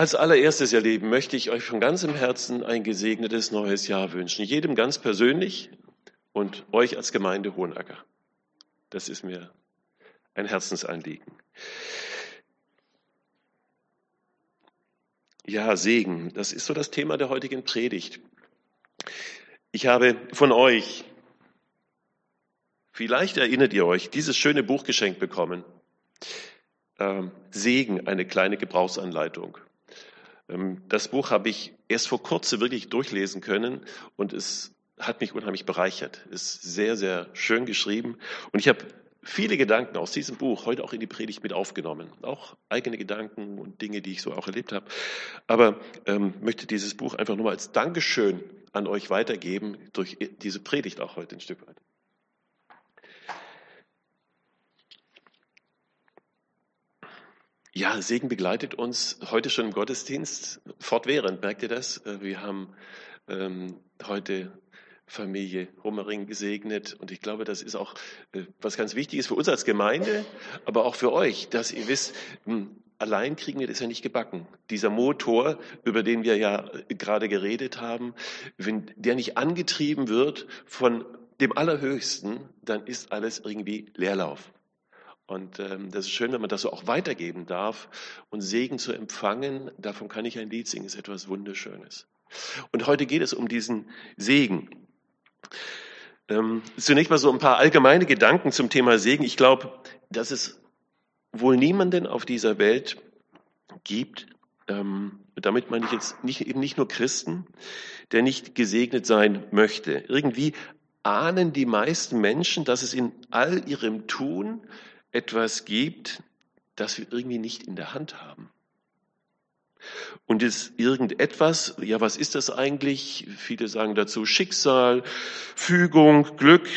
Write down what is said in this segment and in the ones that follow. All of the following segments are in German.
Als allererstes, ihr Lieben, möchte ich euch von ganzem Herzen ein gesegnetes neues Jahr wünschen. Jedem ganz persönlich und euch als Gemeinde Hohenacker. Das ist mir ein Herzensanliegen. Ja, Segen, das ist so das Thema der heutigen Predigt. Ich habe von euch, vielleicht erinnert ihr euch, dieses schöne Buch geschenkt bekommen. Ähm, Segen, eine kleine Gebrauchsanleitung. Ähm, das Buch habe ich erst vor kurzem wirklich durchlesen können und es hat mich unheimlich bereichert. Ist sehr, sehr schön geschrieben und ich habe viele Gedanken aus diesem Buch heute auch in die Predigt mit aufgenommen. Auch eigene Gedanken und Dinge, die ich so auch erlebt habe. Aber ähm, möchte dieses Buch einfach nur mal als Dankeschön an euch weitergeben, durch diese Predigt auch heute ein Stück weit. Ja, Segen begleitet uns heute schon im Gottesdienst fortwährend. Merkt ihr das? Wir haben ähm, heute Familie Hummering gesegnet. Und ich glaube, das ist auch äh, was ganz Wichtiges für uns als Gemeinde, aber auch für euch, dass ihr wisst, hm, allein kriegen wir das ja nicht gebacken. Dieser Motor, über den wir ja äh, gerade geredet haben, wenn der nicht angetrieben wird von dem Allerhöchsten, dann ist alles irgendwie Leerlauf. Und ähm, das ist schön, wenn man das so auch weitergeben darf. Und Segen zu empfangen, davon kann ich ein Lied singen, ist etwas Wunderschönes. Und heute geht es um diesen Segen. Ähm, zunächst mal so ein paar allgemeine Gedanken zum Thema Segen. Ich glaube, dass es wohl niemanden auf dieser Welt gibt, ähm, damit meine ich jetzt nicht, eben nicht nur Christen, der nicht gesegnet sein möchte. Irgendwie ahnen die meisten Menschen, dass es in all ihrem Tun etwas gibt, das wir irgendwie nicht in der Hand haben. Und ist irgendetwas, ja, was ist das eigentlich? Viele sagen dazu Schicksal, Fügung, Glück.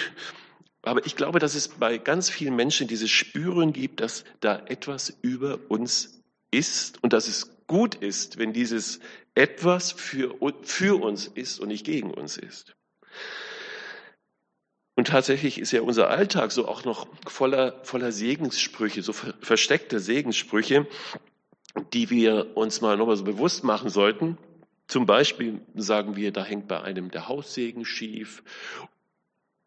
Aber ich glaube, dass es bei ganz vielen Menschen dieses Spüren gibt, dass da etwas über uns ist und dass es gut ist, wenn dieses etwas für, für uns ist und nicht gegen uns ist. Und tatsächlich ist ja unser Alltag so auch noch voller, voller Segenssprüche, so versteckte Segenssprüche die wir uns mal nochmal so bewusst machen sollten. Zum Beispiel sagen wir, da hängt bei einem der Haussegen schief.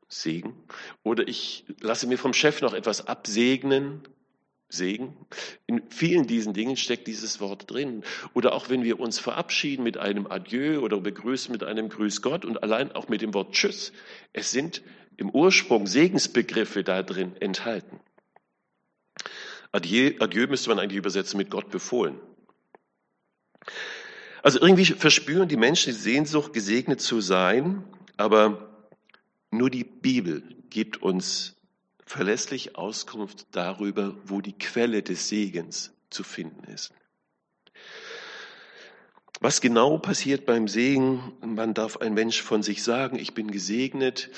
Segen. Oder ich lasse mir vom Chef noch etwas absegnen. Segen. In vielen diesen Dingen steckt dieses Wort drin. Oder auch wenn wir uns verabschieden mit einem Adieu oder begrüßen mit einem Grüß Gott und allein auch mit dem Wort Tschüss. Es sind im Ursprung Segensbegriffe da drin enthalten. Adieu, Adieu müsste man eigentlich übersetzen mit Gott befohlen. Also irgendwie verspüren die Menschen die Sehnsucht, gesegnet zu sein, aber nur die Bibel gibt uns verlässlich Auskunft darüber, wo die Quelle des Segens zu finden ist. Was genau passiert beim Segen? Man darf ein Mensch von sich sagen, ich bin gesegnet.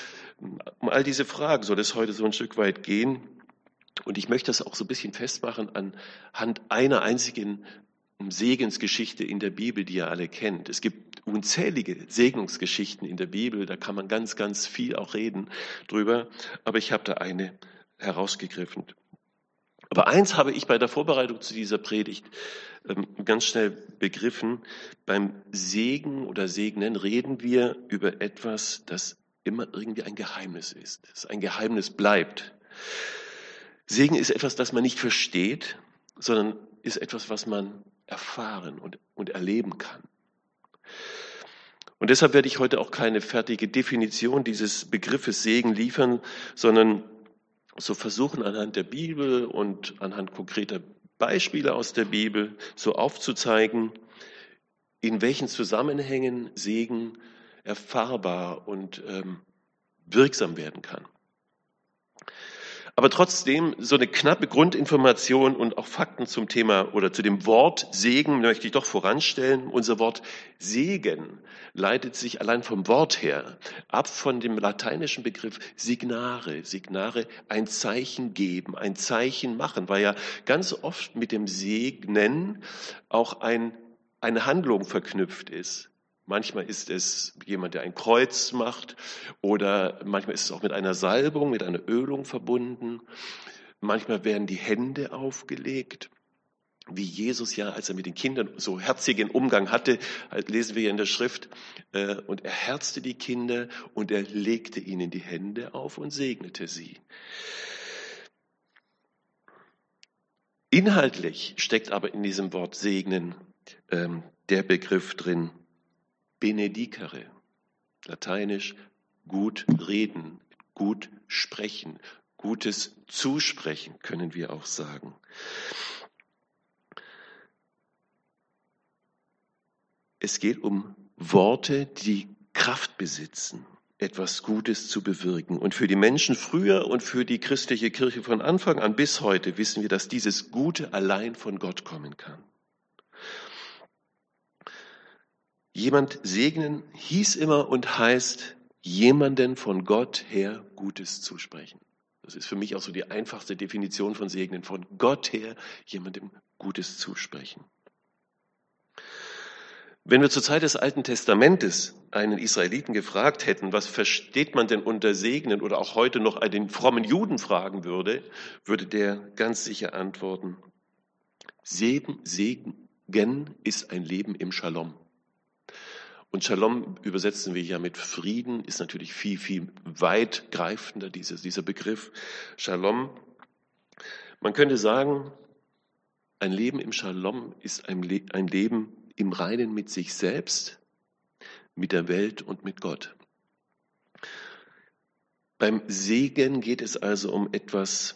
Um all diese Fragen soll es heute so ein Stück weit gehen. Und ich möchte das auch so ein bisschen festmachen anhand einer einzigen Segensgeschichte in der Bibel, die ihr alle kennt. Es gibt unzählige Segnungsgeschichten in der Bibel, da kann man ganz, ganz viel auch reden drüber, aber ich habe da eine herausgegriffen. Aber eins habe ich bei der Vorbereitung zu dieser Predigt ähm, ganz schnell begriffen. Beim Segen oder Segnen reden wir über etwas, das immer irgendwie ein Geheimnis ist, das ein Geheimnis bleibt. Segen ist etwas, das man nicht versteht, sondern ist etwas, was man erfahren und, und erleben kann. Und deshalb werde ich heute auch keine fertige Definition dieses Begriffes Segen liefern, sondern so versuchen anhand der Bibel und anhand konkreter Beispiele aus der Bibel so aufzuzeigen, in welchen Zusammenhängen Segen erfahrbar und ähm, wirksam werden kann. Aber trotzdem so eine knappe Grundinformation und auch Fakten zum Thema oder zu dem Wort Segen möchte ich doch voranstellen. Unser Wort Segen leitet sich allein vom Wort her ab von dem lateinischen Begriff Signare. Signare, ein Zeichen geben, ein Zeichen machen, weil ja ganz oft mit dem Segnen auch ein, eine Handlung verknüpft ist. Manchmal ist es jemand, der ein Kreuz macht oder manchmal ist es auch mit einer Salbung, mit einer Ölung verbunden. Manchmal werden die Hände aufgelegt. wie Jesus ja, als er mit den Kindern so herzigen Umgang hatte, halt lesen wir ja in der Schrift, äh, und er herzte die Kinder und er legte ihnen die Hände auf und segnete sie. Inhaltlich steckt aber in diesem Wort segnen ähm, der Begriff drin, benedicere, lateinisch gut reden, gut sprechen, gutes Zusprechen können wir auch sagen. Es geht um Worte, die Kraft besitzen, etwas Gutes zu bewirken. Und für die Menschen früher und für die christliche Kirche von Anfang an bis heute wissen wir, dass dieses Gute allein von Gott kommen kann. Jemand segnen hieß immer und heißt, jemanden von Gott her Gutes zusprechen. Das ist für mich auch so die einfachste Definition von Segnen. Von Gott her jemandem Gutes zusprechen. Wenn wir zur Zeit des Alten Testamentes einen Israeliten gefragt hätten, was versteht man denn unter Segnen oder auch heute noch einen frommen Juden fragen würde, würde der ganz sicher antworten, Segen, Segen ist ein Leben im Shalom. Und Shalom übersetzen wir ja mit Frieden, ist natürlich viel, viel weitgreifender, dieses, dieser Begriff. Shalom. Man könnte sagen, ein Leben im Shalom ist ein, Le ein Leben im Reinen mit sich selbst, mit der Welt und mit Gott. Beim Segen geht es also um etwas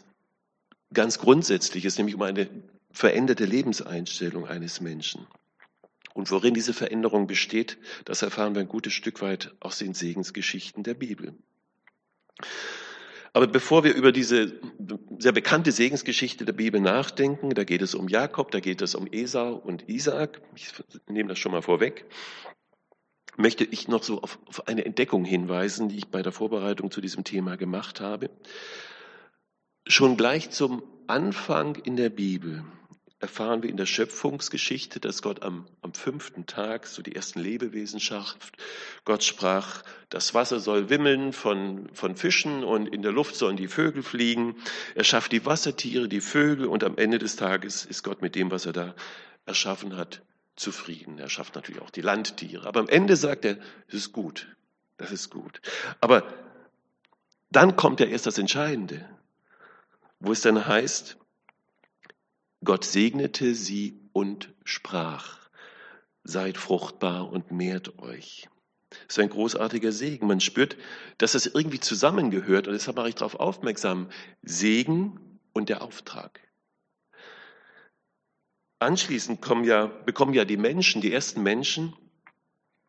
ganz Grundsätzliches, nämlich um eine veränderte Lebenseinstellung eines Menschen. Und worin diese Veränderung besteht, das erfahren wir ein gutes Stück weit aus den Segensgeschichten der Bibel. Aber bevor wir über diese sehr bekannte Segensgeschichte der Bibel nachdenken, da geht es um Jakob, da geht es um Esau und Isaak, ich nehme das schon mal vorweg, möchte ich noch so auf, auf eine Entdeckung hinweisen, die ich bei der Vorbereitung zu diesem Thema gemacht habe. Schon gleich zum Anfang in der Bibel erfahren wir in der Schöpfungsgeschichte, dass Gott am, am fünften Tag so die ersten Lebewesen schafft. Gott sprach, das Wasser soll wimmeln von, von Fischen und in der Luft sollen die Vögel fliegen. Er schafft die Wassertiere, die Vögel und am Ende des Tages ist Gott mit dem, was er da erschaffen hat, zufrieden. Er schafft natürlich auch die Landtiere. Aber am Ende sagt er, es ist gut, das ist gut. Aber dann kommt ja erst das Entscheidende, wo es dann heißt, Gott segnete sie und sprach, seid fruchtbar und mehrt euch. Das ist ein großartiger Segen. Man spürt, dass das irgendwie zusammengehört und deshalb mache ich darauf aufmerksam. Segen und der Auftrag. Anschließend kommen ja, bekommen ja die Menschen, die ersten Menschen,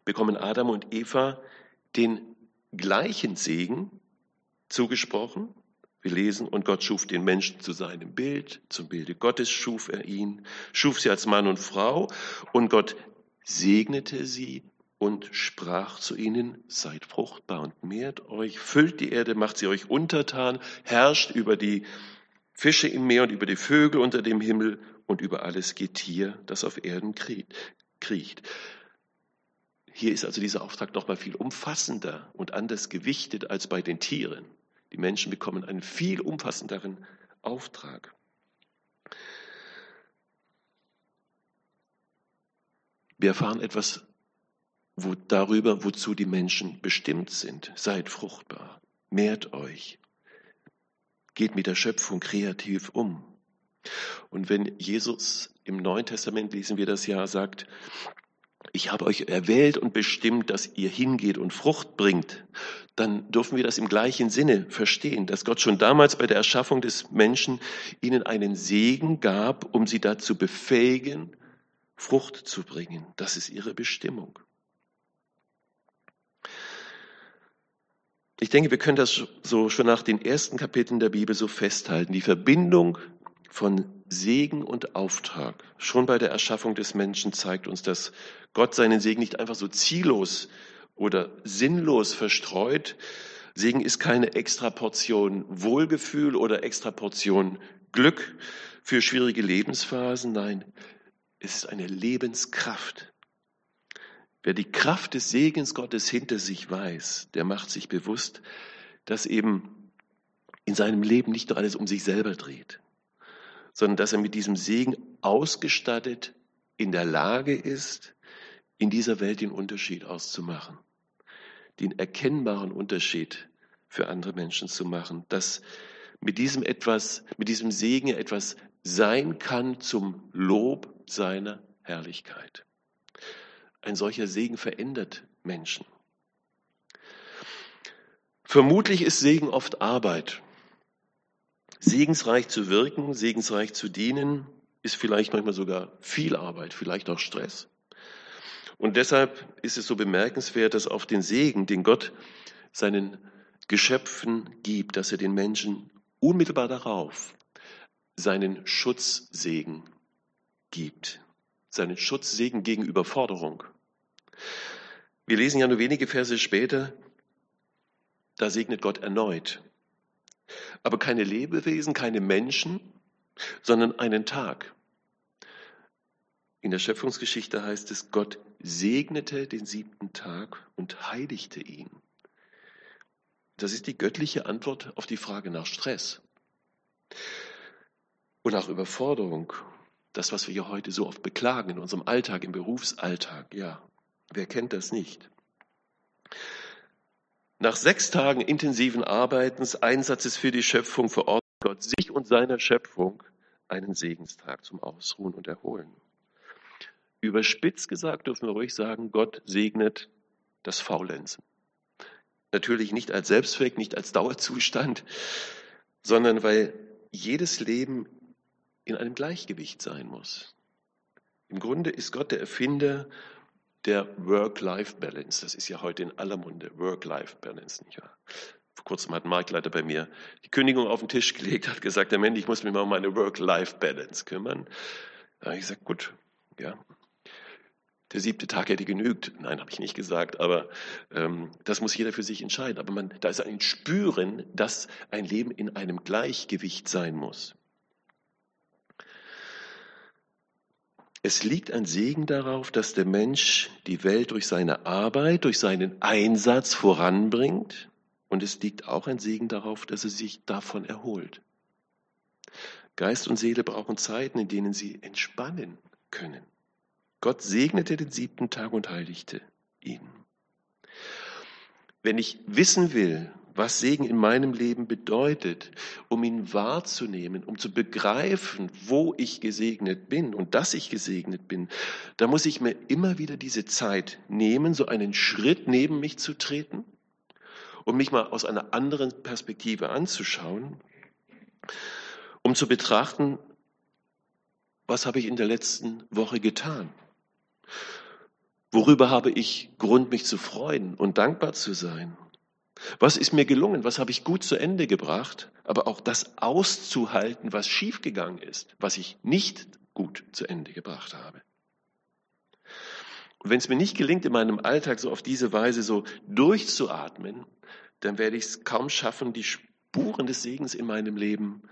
bekommen Adam und Eva den gleichen Segen zugesprochen, wir lesen, und Gott schuf den Menschen zu seinem Bild, zum Bilde Gottes schuf er ihn, schuf sie als Mann und Frau, und Gott segnete sie und sprach zu ihnen, seid fruchtbar und mehrt euch, füllt die Erde, macht sie euch untertan, herrscht über die Fische im Meer und über die Vögel unter dem Himmel und über alles Getier, das auf Erden kriecht. Hier ist also dieser Auftrag noch mal viel umfassender und anders gewichtet als bei den Tieren. Die Menschen bekommen einen viel umfassenderen Auftrag. Wir erfahren etwas wo, darüber, wozu die Menschen bestimmt sind. Seid fruchtbar, mehrt euch, geht mit der Schöpfung kreativ um. Und wenn Jesus im Neuen Testament lesen wir das ja, sagt, ich habe euch erwählt und bestimmt, dass ihr hingeht und Frucht bringt, dann dürfen wir das im gleichen Sinne verstehen, dass Gott schon damals bei der Erschaffung des Menschen ihnen einen Segen gab, um sie dazu befähigen, Frucht zu bringen. Das ist ihre Bestimmung. Ich denke, wir können das so schon nach den ersten Kapiteln der Bibel so festhalten. Die Verbindung von Segen und Auftrag. Schon bei der Erschaffung des Menschen zeigt uns, dass Gott seinen Segen nicht einfach so ziellos oder sinnlos verstreut. Segen ist keine extra Portion Wohlgefühl oder extra Portion Glück für schwierige Lebensphasen. Nein, es ist eine Lebenskraft. Wer die Kraft des Segens Gottes hinter sich weiß, der macht sich bewusst, dass eben in seinem Leben nicht nur alles um sich selber dreht, sondern dass er mit diesem Segen ausgestattet in der Lage ist, in dieser Welt den Unterschied auszumachen, den erkennbaren Unterschied für andere Menschen zu machen, dass mit diesem etwas, mit diesem Segen etwas sein kann zum Lob seiner Herrlichkeit. Ein solcher Segen verändert Menschen. Vermutlich ist Segen oft Arbeit. Segensreich zu wirken, segensreich zu dienen, ist vielleicht manchmal sogar viel Arbeit, vielleicht auch Stress. Und deshalb ist es so bemerkenswert, dass auf den Segen, den Gott seinen Geschöpfen gibt, dass er den Menschen unmittelbar darauf seinen Schutzsegen gibt, seinen Schutzsegen gegen Überforderung. Wir lesen ja nur wenige Verse später, da segnet Gott erneut. Aber keine Lebewesen, keine Menschen, sondern einen Tag. In der Schöpfungsgeschichte heißt es, Gott segnete den siebten Tag und heiligte ihn. Das ist die göttliche Antwort auf die Frage nach Stress und nach Überforderung. Das, was wir hier heute so oft beklagen in unserem Alltag, im Berufsalltag. Ja, wer kennt das nicht? Nach sechs Tagen intensiven Arbeitens, Einsatzes für die Schöpfung verordnet Gott sich und seiner Schöpfung einen Segenstag zum Ausruhen und Erholen. Überspitzt gesagt dürfen wir ruhig sagen, Gott segnet das Faulenzen. Natürlich nicht als Selbstzweck, nicht als Dauerzustand, sondern weil jedes Leben in einem Gleichgewicht sein muss. Im Grunde ist Gott der Erfinder der Work-Life-Balance. Das ist ja heute in aller Munde, Work-Life-Balance, nicht wahr? Vor kurzem hat ein Marktleiter bei mir die Kündigung auf den Tisch gelegt, hat gesagt, der Mensch, ich muss mich mal um meine Work-Life-Balance kümmern. Da habe ich gesagt, gut, ja. Der siebte Tag hätte genügt. Nein, habe ich nicht gesagt, aber ähm, das muss jeder für sich entscheiden. Aber man, da ist ein Spüren, dass ein Leben in einem Gleichgewicht sein muss. Es liegt ein Segen darauf, dass der Mensch die Welt durch seine Arbeit, durch seinen Einsatz voranbringt. Und es liegt auch ein Segen darauf, dass er sich davon erholt. Geist und Seele brauchen Zeiten, in denen sie entspannen können. Gott segnete den siebten Tag und heiligte ihn. Wenn ich wissen will, was Segen in meinem Leben bedeutet, um ihn wahrzunehmen, um zu begreifen, wo ich gesegnet bin und dass ich gesegnet bin, da muss ich mir immer wieder diese Zeit nehmen, so einen Schritt neben mich zu treten und mich mal aus einer anderen Perspektive anzuschauen, um zu betrachten, was habe ich in der letzten Woche getan? Worüber habe ich Grund, mich zu freuen und dankbar zu sein? Was ist mir gelungen? Was habe ich gut zu Ende gebracht? Aber auch das auszuhalten, was schiefgegangen ist, was ich nicht gut zu Ende gebracht habe. Und wenn es mir nicht gelingt, in meinem Alltag so auf diese Weise so durchzuatmen, dann werde ich es kaum schaffen, die Spuren des Segens in meinem Leben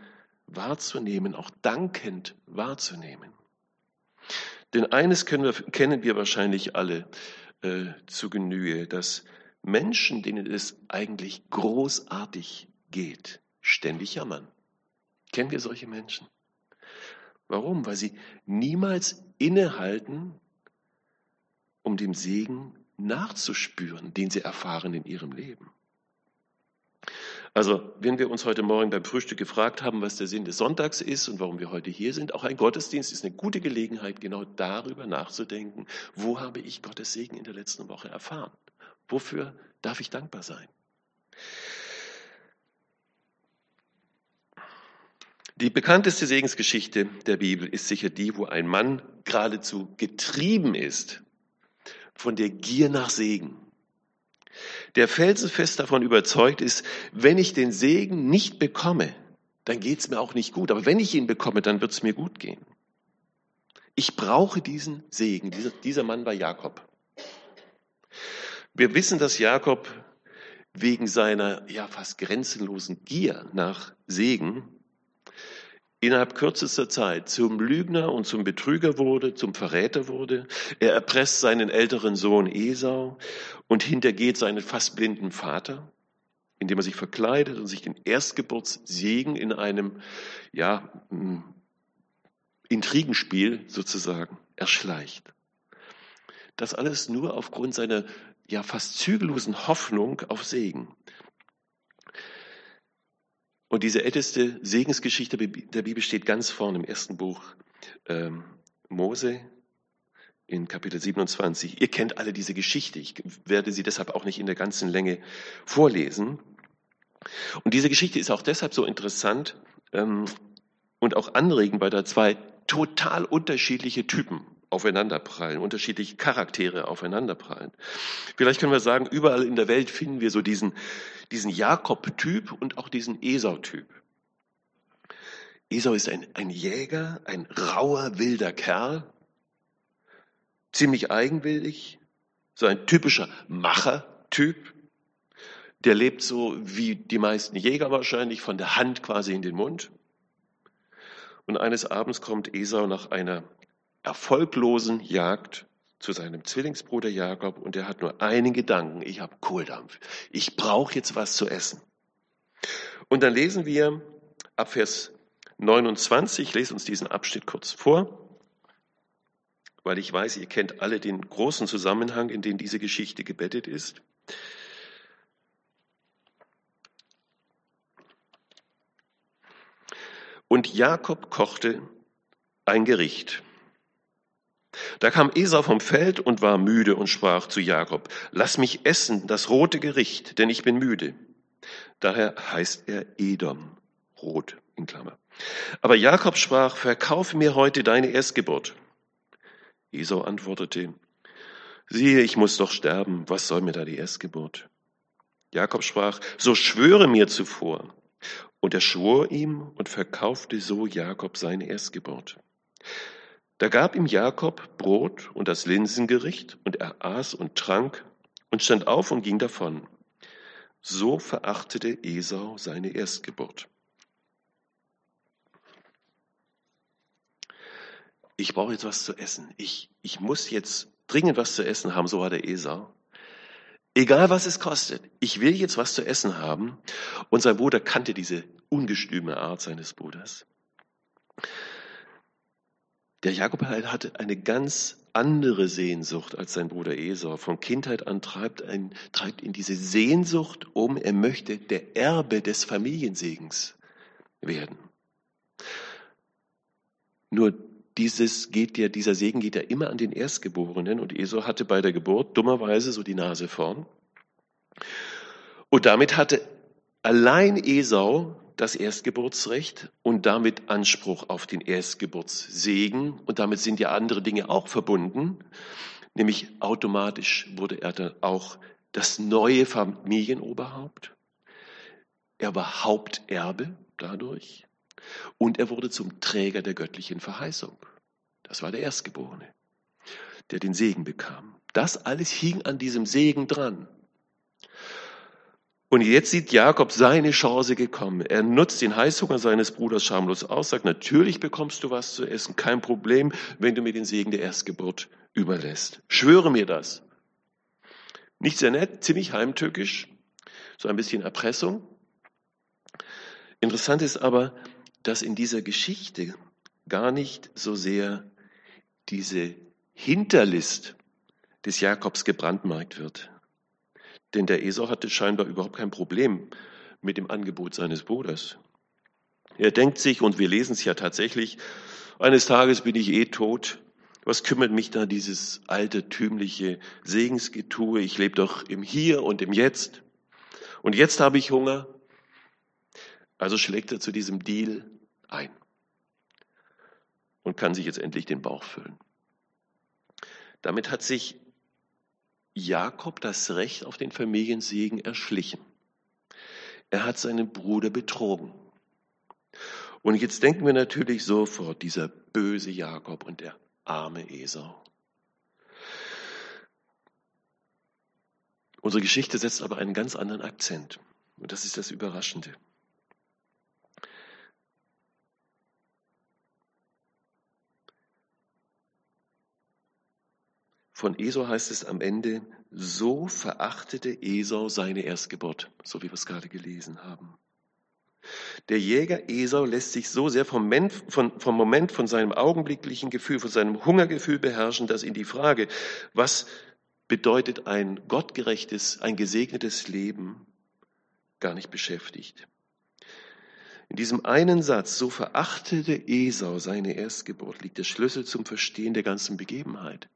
wahrzunehmen, auch dankend wahrzunehmen. Denn eines wir, kennen wir wahrscheinlich alle äh, zu Genüge, dass Menschen, denen es eigentlich großartig geht, ständig jammern. Kennen wir solche Menschen? Warum? Weil sie niemals innehalten, um dem Segen nachzuspüren, den sie erfahren in ihrem Leben. Also, wenn wir uns heute Morgen beim Frühstück gefragt haben, was der Sinn des Sonntags ist und warum wir heute hier sind, auch ein Gottesdienst ist eine gute Gelegenheit, genau darüber nachzudenken, wo habe ich Gottes Segen in der letzten Woche erfahren? Wofür darf ich dankbar sein? Die bekannteste Segensgeschichte der Bibel ist sicher die, wo ein Mann geradezu getrieben ist von der Gier nach Segen. Der felsenfest davon überzeugt ist, wenn ich den Segen nicht bekomme, dann geht es mir auch nicht gut. Aber wenn ich ihn bekomme, dann wird es mir gut gehen. Ich brauche diesen Segen. Dieser, dieser Mann war Jakob. Wir wissen, dass Jakob wegen seiner ja fast grenzenlosen Gier nach Segen innerhalb kürzester Zeit zum Lügner und zum Betrüger wurde, zum Verräter wurde. Er erpresst seinen älteren Sohn Esau und hintergeht seinen fast blinden Vater, indem er sich verkleidet und sich den Erstgeburtssegen in einem ja, Intrigenspiel sozusagen erschleicht. Das alles nur aufgrund seiner ja fast zügellosen Hoffnung auf Segen. Und diese älteste Segensgeschichte der Bibel steht ganz vorne im ersten Buch ähm, Mose in Kapitel 27. Ihr kennt alle diese Geschichte. Ich werde sie deshalb auch nicht in der ganzen Länge vorlesen. Und diese Geschichte ist auch deshalb so interessant ähm, und auch anregend, weil da zwei total unterschiedliche Typen aufeinanderprallen, unterschiedliche Charaktere aufeinanderprallen. Vielleicht können wir sagen, überall in der Welt finden wir so diesen, diesen Jakob-Typ und auch diesen Esau-Typ. Esau ist ein, ein Jäger, ein rauer, wilder Kerl, ziemlich eigenwillig, so ein typischer Macher-Typ. Der lebt so wie die meisten Jäger wahrscheinlich, von der Hand quasi in den Mund. Und eines Abends kommt Esau nach einer erfolglosen Jagd zu seinem Zwillingsbruder Jakob und er hat nur einen Gedanken, ich habe Kohldampf, ich brauche jetzt was zu essen. Und dann lesen wir ab Vers 29, ich lese uns diesen Abschnitt kurz vor, weil ich weiß, ihr kennt alle den großen Zusammenhang, in den diese Geschichte gebettet ist. Und Jakob kochte ein Gericht. Da kam Esau vom Feld und war müde und sprach zu Jakob, lass mich essen das rote Gericht, denn ich bin müde. Daher heißt er Edom, rot in Klammer. Aber Jakob sprach, verkaufe mir heute deine Erstgeburt. Esau antwortete, siehe, ich muss doch sterben, was soll mir da die Erstgeburt? Jakob sprach, so schwöre mir zuvor. Und er schwor ihm und verkaufte so Jakob seine Erstgeburt. Da gab ihm Jakob Brot und das Linsengericht, und er aß und trank und stand auf und ging davon. So verachtete Esau seine Erstgeburt. Ich brauche jetzt was zu essen. Ich, ich muss jetzt dringend was zu essen haben, so war der Esau. Egal was es kostet, ich will jetzt was zu essen haben. Und sein Bruder kannte diese ungestüme Art seines Bruders. Der Jakob hatte eine ganz andere Sehnsucht als sein Bruder Esau. Von Kindheit an treibt, ein, treibt ihn diese Sehnsucht um, er möchte der Erbe des Familiensegens werden. Nur dieses geht ja, dieser Segen geht ja immer an den Erstgeborenen und Esau hatte bei der Geburt dummerweise so die Nase vorn. Und damit hatte allein Esau das Erstgeburtsrecht und damit Anspruch auf den Erstgeburtssegen und damit sind ja andere Dinge auch verbunden, nämlich automatisch wurde er dann auch das neue Familienoberhaupt. Er war Haupterbe dadurch. Und er wurde zum Träger der göttlichen Verheißung. Das war der Erstgeborene, der den Segen bekam. Das alles hing an diesem Segen dran. Und jetzt sieht Jakob seine Chance gekommen. Er nutzt den Heißhunger seines Bruders schamlos aus, sagt, natürlich bekommst du was zu essen, kein Problem, wenn du mir den Segen der Erstgeburt überlässt. Schwöre mir das. Nicht sehr nett, ziemlich heimtückisch, so ein bisschen Erpressung. Interessant ist aber, dass in dieser Geschichte gar nicht so sehr diese Hinterlist des Jakobs gebrandmarkt wird. Denn der Esau hatte scheinbar überhaupt kein Problem mit dem Angebot seines Bruders. Er denkt sich, und wir lesen es ja tatsächlich, eines Tages bin ich eh tot. Was kümmert mich da dieses altertümliche Segensgetue? Ich lebe doch im Hier und im Jetzt. Und jetzt habe ich Hunger. Also schlägt er zu diesem Deal ein und kann sich jetzt endlich den Bauch füllen. Damit hat sich Jakob das Recht auf den Familiensegen erschlichen. Er hat seinen Bruder betrogen. Und jetzt denken wir natürlich sofort, dieser böse Jakob und der arme Esau. Unsere Geschichte setzt aber einen ganz anderen Akzent. Und das ist das Überraschende. Von Esau heißt es am Ende, so verachtete Esau seine Erstgeburt, so wie wir es gerade gelesen haben. Der Jäger Esau lässt sich so sehr vom Moment, von, vom Moment, von seinem augenblicklichen Gefühl, von seinem Hungergefühl beherrschen, dass ihn die Frage, was bedeutet ein gottgerechtes, ein gesegnetes Leben, gar nicht beschäftigt. In diesem einen Satz, so verachtete Esau seine Erstgeburt, liegt der Schlüssel zum Verstehen der ganzen Begebenheit.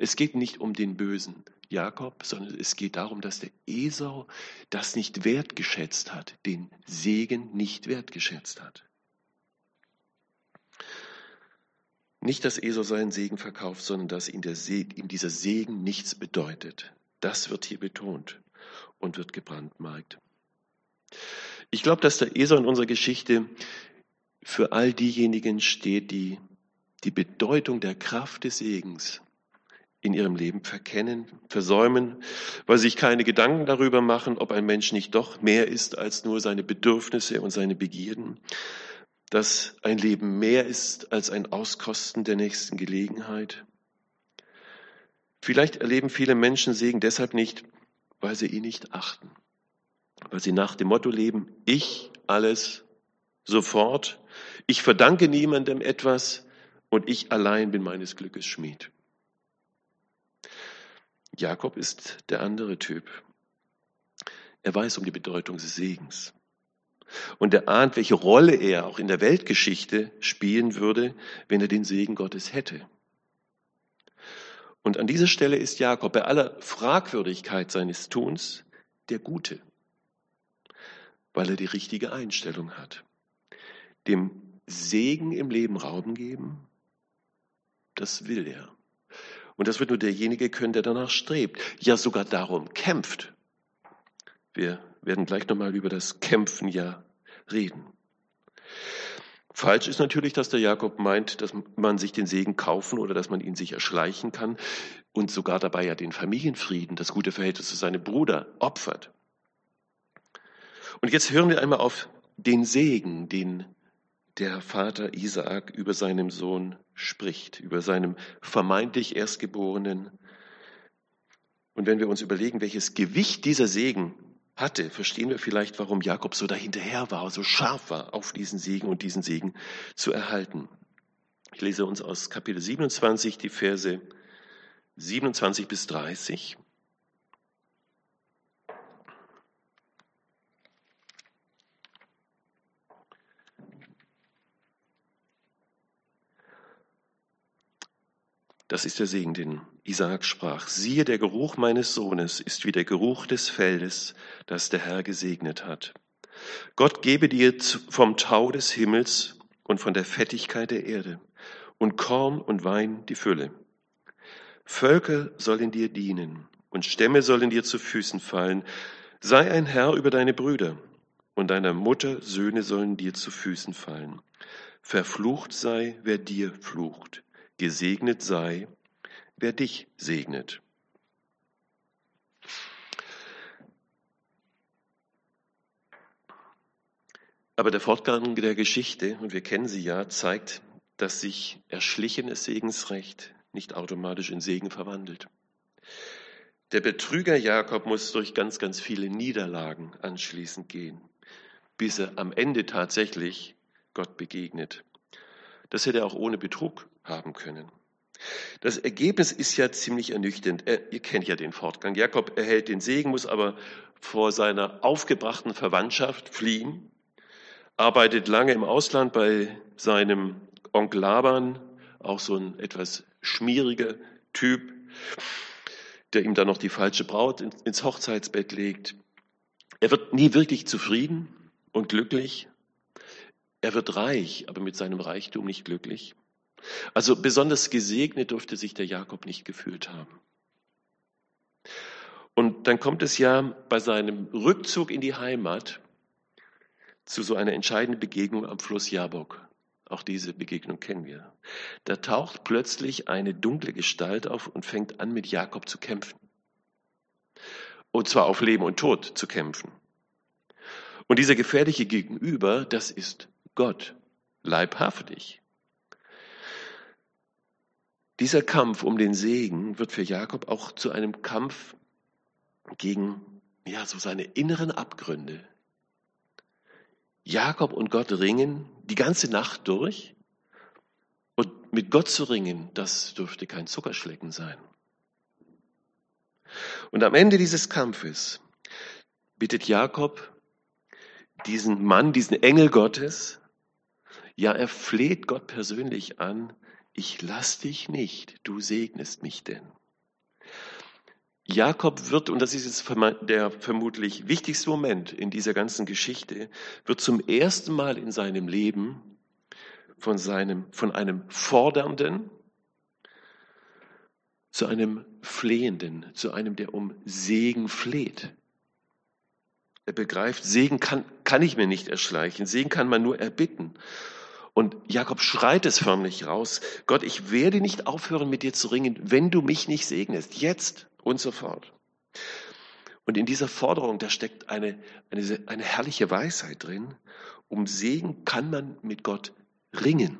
Es geht nicht um den bösen Jakob, sondern es geht darum, dass der Esau das nicht wertgeschätzt hat, den Segen nicht wertgeschätzt hat. Nicht, dass Esau seinen Segen verkauft, sondern dass ihm, Segen, ihm dieser Segen nichts bedeutet. Das wird hier betont und wird gebrandmarkt. Ich glaube, dass der Esau in unserer Geschichte für all diejenigen steht, die die Bedeutung der Kraft des Segens in ihrem Leben verkennen, versäumen, weil sie sich keine Gedanken darüber machen, ob ein Mensch nicht doch mehr ist als nur seine Bedürfnisse und seine Begierden, dass ein Leben mehr ist als ein Auskosten der nächsten Gelegenheit. Vielleicht erleben viele Menschen Segen deshalb nicht, weil sie ihn nicht achten weil sie nach dem Motto leben, ich alles sofort, ich verdanke niemandem etwas und ich allein bin meines Glückes Schmied. Jakob ist der andere Typ. Er weiß um die Bedeutung des Segens. Und er ahnt, welche Rolle er auch in der Weltgeschichte spielen würde, wenn er den Segen Gottes hätte. Und an dieser Stelle ist Jakob bei aller Fragwürdigkeit seines Tuns der Gute weil er die richtige Einstellung hat. Dem Segen im Leben Raum geben, das will er. Und das wird nur derjenige können, der danach strebt, ja sogar darum kämpft. Wir werden gleich nochmal über das Kämpfen ja reden. Falsch ist natürlich, dass der Jakob meint, dass man sich den Segen kaufen oder dass man ihn sich erschleichen kann und sogar dabei ja den Familienfrieden, das gute Verhältnis zu seinem Bruder opfert. Und jetzt hören wir einmal auf den Segen, den der Vater Isaak über seinem Sohn spricht, über seinem vermeintlich Erstgeborenen. Und wenn wir uns überlegen, welches Gewicht dieser Segen hatte, verstehen wir vielleicht, warum Jakob so dahinterher war, so scharf war, auf diesen Segen und diesen Segen zu erhalten. Ich lese uns aus Kapitel 27 die Verse 27 bis 30. Das ist der Segen, den Isaak sprach. Siehe, der Geruch meines Sohnes ist wie der Geruch des Feldes, das der Herr gesegnet hat. Gott gebe dir vom Tau des Himmels und von der Fettigkeit der Erde und Korn und Wein die Fülle. Völker sollen dir dienen und Stämme sollen dir zu Füßen fallen. Sei ein Herr über deine Brüder und deiner Mutter Söhne sollen dir zu Füßen fallen. Verflucht sei, wer dir flucht Gesegnet sei, wer dich segnet. Aber der Fortgang der Geschichte, und wir kennen sie ja, zeigt, dass sich erschlichenes Segensrecht nicht automatisch in Segen verwandelt. Der Betrüger Jakob muss durch ganz, ganz viele Niederlagen anschließend gehen, bis er am Ende tatsächlich Gott begegnet. Das hätte er auch ohne Betrug haben können. Das Ergebnis ist ja ziemlich ernüchternd. Er, ihr kennt ja den Fortgang. Jakob erhält den Segen, muss aber vor seiner aufgebrachten Verwandtschaft fliehen, arbeitet lange im Ausland bei seinem Onkel Laban, auch so ein etwas schmieriger Typ, der ihm dann noch die falsche Braut ins Hochzeitsbett legt. Er wird nie wirklich zufrieden und glücklich. Er wird reich, aber mit seinem Reichtum nicht glücklich. Also besonders gesegnet durfte sich der Jakob nicht gefühlt haben. Und dann kommt es ja bei seinem Rückzug in die Heimat zu so einer entscheidenden Begegnung am Fluss Jabok. Auch diese Begegnung kennen wir. Da taucht plötzlich eine dunkle Gestalt auf und fängt an, mit Jakob zu kämpfen. Und zwar auf Leben und Tod zu kämpfen. Und dieser gefährliche Gegenüber, das ist Gott, leibhaftig. Dieser Kampf um den Segen wird für Jakob auch zu einem Kampf gegen ja, so seine inneren Abgründe, Jakob und Gott ringen die ganze Nacht durch. Und mit Gott zu ringen, das dürfte kein Zuckerschlecken sein. Und am Ende dieses Kampfes bittet Jakob diesen Mann, diesen Engel Gottes, ja, er fleht Gott persönlich an, ich lass dich nicht, du segnest mich denn. Jakob wird, und das ist jetzt der vermutlich wichtigste Moment in dieser ganzen Geschichte, wird zum ersten Mal in seinem Leben von, seinem, von einem Fordernden zu einem Flehenden, zu einem, der um Segen fleht. Er begreift, Segen kann, kann ich mir nicht erschleichen, Segen kann man nur erbitten. Und Jakob schreit es förmlich raus, Gott, ich werde nicht aufhören mit dir zu ringen, wenn du mich nicht segnest, jetzt und so fort. Und in dieser Forderung, da steckt eine, eine, eine herrliche Weisheit drin. Um Segen kann man mit Gott ringen.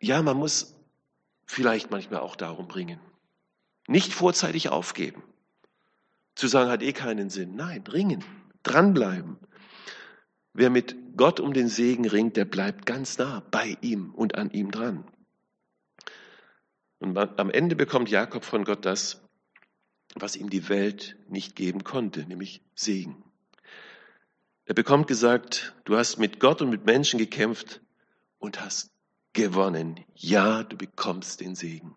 Ja, man muss vielleicht manchmal auch darum ringen. Nicht vorzeitig aufgeben. Zu sagen, hat eh keinen Sinn. Nein, ringen, dranbleiben. Wer mit Gott um den Segen ringt, der bleibt ganz nah bei ihm und an ihm dran. Und am Ende bekommt Jakob von Gott das, was ihm die Welt nicht geben konnte, nämlich Segen. Er bekommt gesagt, du hast mit Gott und mit Menschen gekämpft und hast gewonnen. Ja, du bekommst den Segen.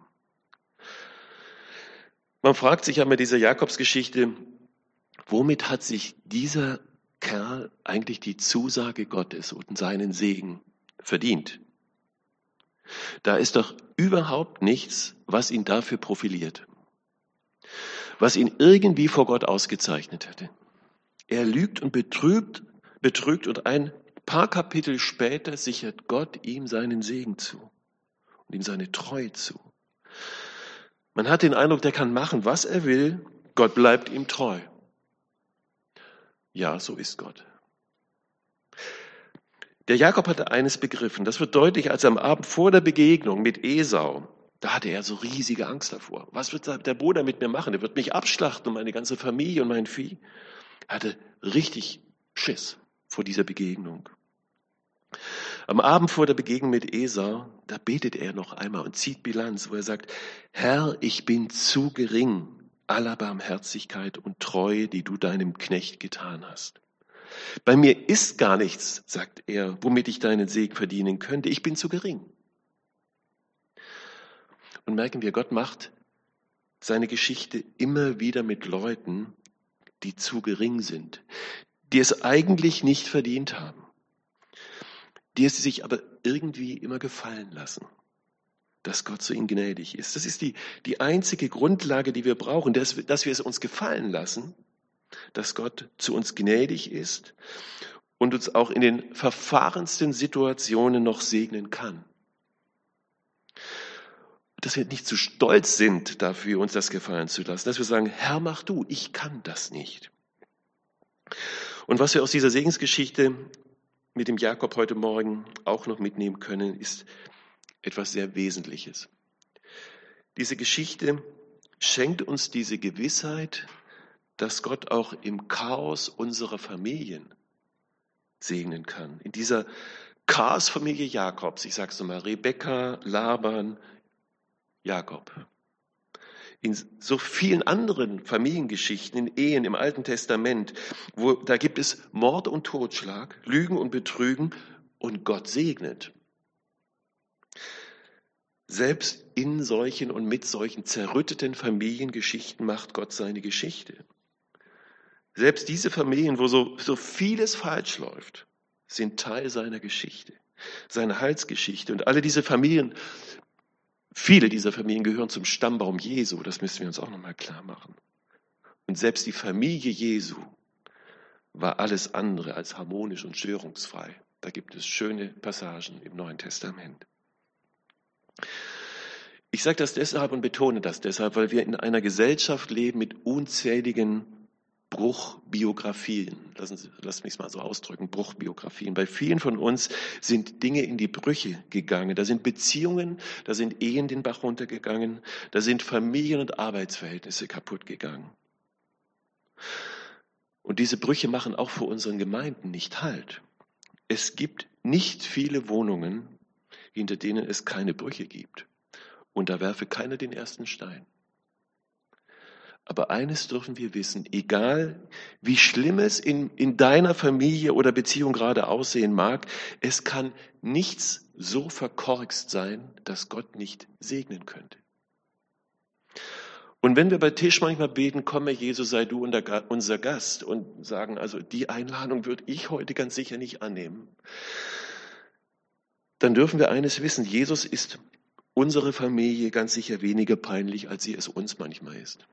Man fragt sich ja mit dieser Jakobsgeschichte, womit hat sich dieser Kerl eigentlich die Zusage Gottes und seinen Segen verdient? Da ist doch überhaupt nichts, was ihn dafür profiliert, was ihn irgendwie vor Gott ausgezeichnet hätte. Er lügt und betrübt, betrügt und ein paar Kapitel später sichert Gott ihm seinen Segen zu und ihm seine Treue zu. Man hat den Eindruck, der kann machen, was er will, Gott bleibt ihm treu. Ja, so ist Gott. Der Jakob hatte eines begriffen. Das wird deutlich, als er am Abend vor der Begegnung mit Esau, da hatte er so riesige Angst davor. Was wird der Bruder mit mir machen? Er wird mich abschlachten und meine ganze Familie und mein Vieh. Er hatte richtig Schiss vor dieser Begegnung. Am Abend vor der Begegnung mit Esau, da betet er noch einmal und zieht Bilanz, wo er sagt, Herr, ich bin zu gering aller Barmherzigkeit und Treue, die du deinem Knecht getan hast. Bei mir ist gar nichts, sagt er, womit ich deinen Segen verdienen könnte. Ich bin zu gering. Und merken wir, Gott macht seine Geschichte immer wieder mit Leuten, die zu gering sind, die es eigentlich nicht verdient haben, die es sich aber irgendwie immer gefallen lassen, dass Gott zu ihnen gnädig ist. Das ist die, die einzige Grundlage, die wir brauchen, dass, dass wir es uns gefallen lassen, dass Gott zu uns gnädig ist und uns auch in den verfahrensten Situationen noch segnen kann. Dass wir nicht zu stolz sind dafür, uns das gefallen zu lassen, dass wir sagen, Herr, mach du, ich kann das nicht. Und was wir aus dieser Segensgeschichte mit dem Jakob heute Morgen auch noch mitnehmen können, ist etwas sehr Wesentliches. Diese Geschichte schenkt uns diese Gewissheit, dass Gott auch im Chaos unserer Familien segnen kann. In dieser Chaosfamilie Jakobs, ich sage es nochmal, Rebekka, Laban, Jakob. In so vielen anderen Familiengeschichten, in Ehen im Alten Testament, wo da gibt es Mord und Totschlag, Lügen und Betrügen und Gott segnet. Selbst in solchen und mit solchen zerrütteten Familiengeschichten macht Gott seine Geschichte. Selbst diese Familien, wo so, so vieles falsch läuft, sind Teil seiner Geschichte, seiner Heilsgeschichte. Und alle diese Familien, viele dieser Familien gehören zum Stammbaum Jesu. Das müssen wir uns auch nochmal klar machen. Und selbst die Familie Jesu war alles andere als harmonisch und störungsfrei. Da gibt es schöne Passagen im Neuen Testament. Ich sage das deshalb und betone das deshalb, weil wir in einer Gesellschaft leben mit unzähligen Bruchbiografien. Lassen Sie, lassen mich es mal so ausdrücken, Bruchbiografien. Bei vielen von uns sind Dinge in die Brüche gegangen. Da sind Beziehungen, da sind Ehen den Bach runtergegangen, da sind Familien- und Arbeitsverhältnisse kaputt gegangen. Und diese Brüche machen auch vor unseren Gemeinden nicht Halt. Es gibt nicht viele Wohnungen, hinter denen es keine Brüche gibt. Und da werfe keiner den ersten Stein. Aber eines dürfen wir wissen, egal wie schlimm es in, in deiner Familie oder Beziehung gerade aussehen mag, es kann nichts so verkorkst sein, dass Gott nicht segnen könnte. Und wenn wir bei Tisch manchmal beten, komme Jesus, sei du unser Gast und sagen, also die Einladung würde ich heute ganz sicher nicht annehmen, dann dürfen wir eines wissen, Jesus ist unsere Familie ganz sicher weniger peinlich, als sie es uns manchmal ist.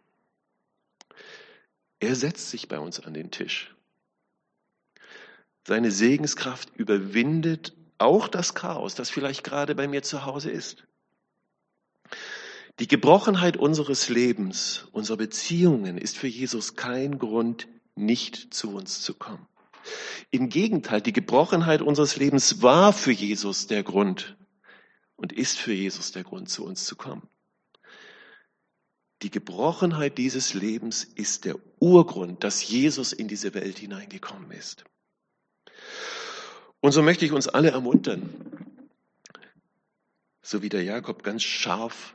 Er setzt sich bei uns an den Tisch. Seine Segenskraft überwindet auch das Chaos, das vielleicht gerade bei mir zu Hause ist. Die Gebrochenheit unseres Lebens, unserer Beziehungen ist für Jesus kein Grund, nicht zu uns zu kommen. Im Gegenteil, die Gebrochenheit unseres Lebens war für Jesus der Grund und ist für Jesus der Grund, zu uns zu kommen. Die Gebrochenheit dieses Lebens ist der Urgrund, dass Jesus in diese Welt hineingekommen ist. Und so möchte ich uns alle ermuntern, so wie der Jakob ganz scharf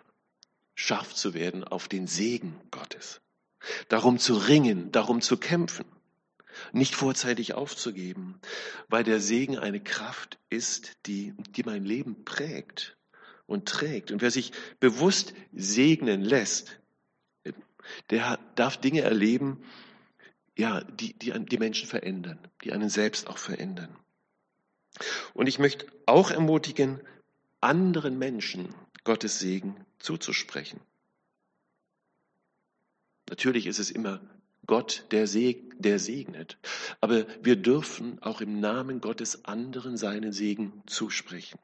scharf zu werden auf den Segen Gottes. Darum zu ringen, darum zu kämpfen, nicht vorzeitig aufzugeben, weil der Segen eine Kraft ist, die, die mein Leben prägt und trägt. Und wer sich bewusst segnen lässt, der darf Dinge erleben, ja, die, die die Menschen verändern, die einen selbst auch verändern. Und ich möchte auch ermutigen, anderen Menschen Gottes Segen zuzusprechen. Natürlich ist es immer Gott, der, seg der segnet. Aber wir dürfen auch im Namen Gottes anderen seinen Segen zusprechen.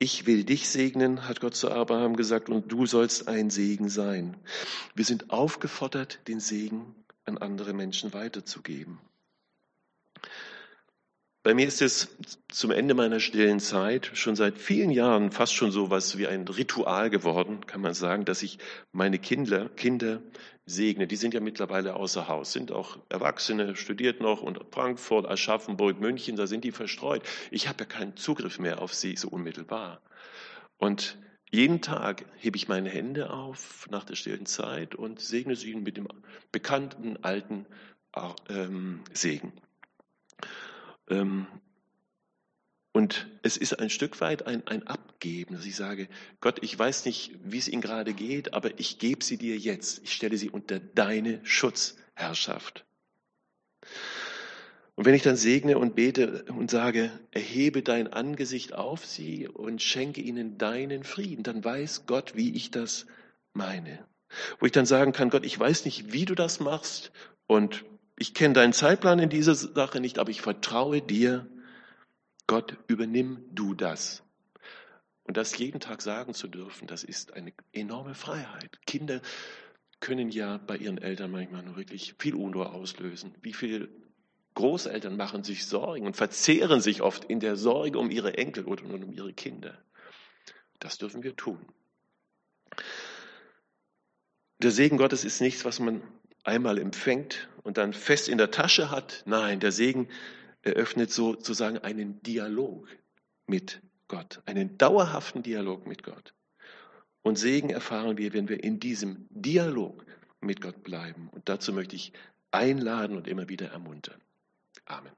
Ich will dich segnen, hat Gott zu Abraham gesagt, und du sollst ein Segen sein. Wir sind aufgefordert, den Segen an andere Menschen weiterzugeben. Bei mir ist es zum Ende meiner stillen Zeit schon seit vielen Jahren fast schon so was wie ein Ritual geworden, kann man sagen, dass ich meine Kinder, Kinder segne. Die sind ja mittlerweile außer Haus, sind auch Erwachsene, studiert noch und Frankfurt, Aschaffenburg, München, da sind die verstreut. Ich habe ja keinen Zugriff mehr auf sie so unmittelbar. Und jeden Tag hebe ich meine Hände auf nach der stillen Zeit und segne sie mit dem bekannten alten ähm, Segen. Ähm, und es ist ein Stück weit ein, ein Abgeben, dass ich sage, Gott, ich weiß nicht, wie es Ihnen gerade geht, aber ich gebe sie dir jetzt. Ich stelle sie unter deine Schutzherrschaft. Und wenn ich dann segne und bete und sage, erhebe dein Angesicht auf sie und schenke ihnen deinen Frieden, dann weiß Gott, wie ich das meine. Wo ich dann sagen kann, Gott, ich weiß nicht, wie du das machst und ich kenne deinen Zeitplan in dieser Sache nicht, aber ich vertraue dir. Gott, übernimm du das. Und das jeden Tag sagen zu dürfen, das ist eine enorme Freiheit. Kinder können ja bei ihren Eltern manchmal nur wirklich viel Unruhe auslösen. Wie viele Großeltern machen sich Sorgen und verzehren sich oft in der Sorge um ihre Enkel oder um ihre Kinder. Das dürfen wir tun. Der Segen Gottes ist nichts, was man einmal empfängt und dann fest in der Tasche hat. Nein, der Segen eröffnet sozusagen einen Dialog mit Gott, einen dauerhaften Dialog mit Gott. Und Segen erfahren wir, wenn wir in diesem Dialog mit Gott bleiben. Und dazu möchte ich einladen und immer wieder ermuntern. Amen.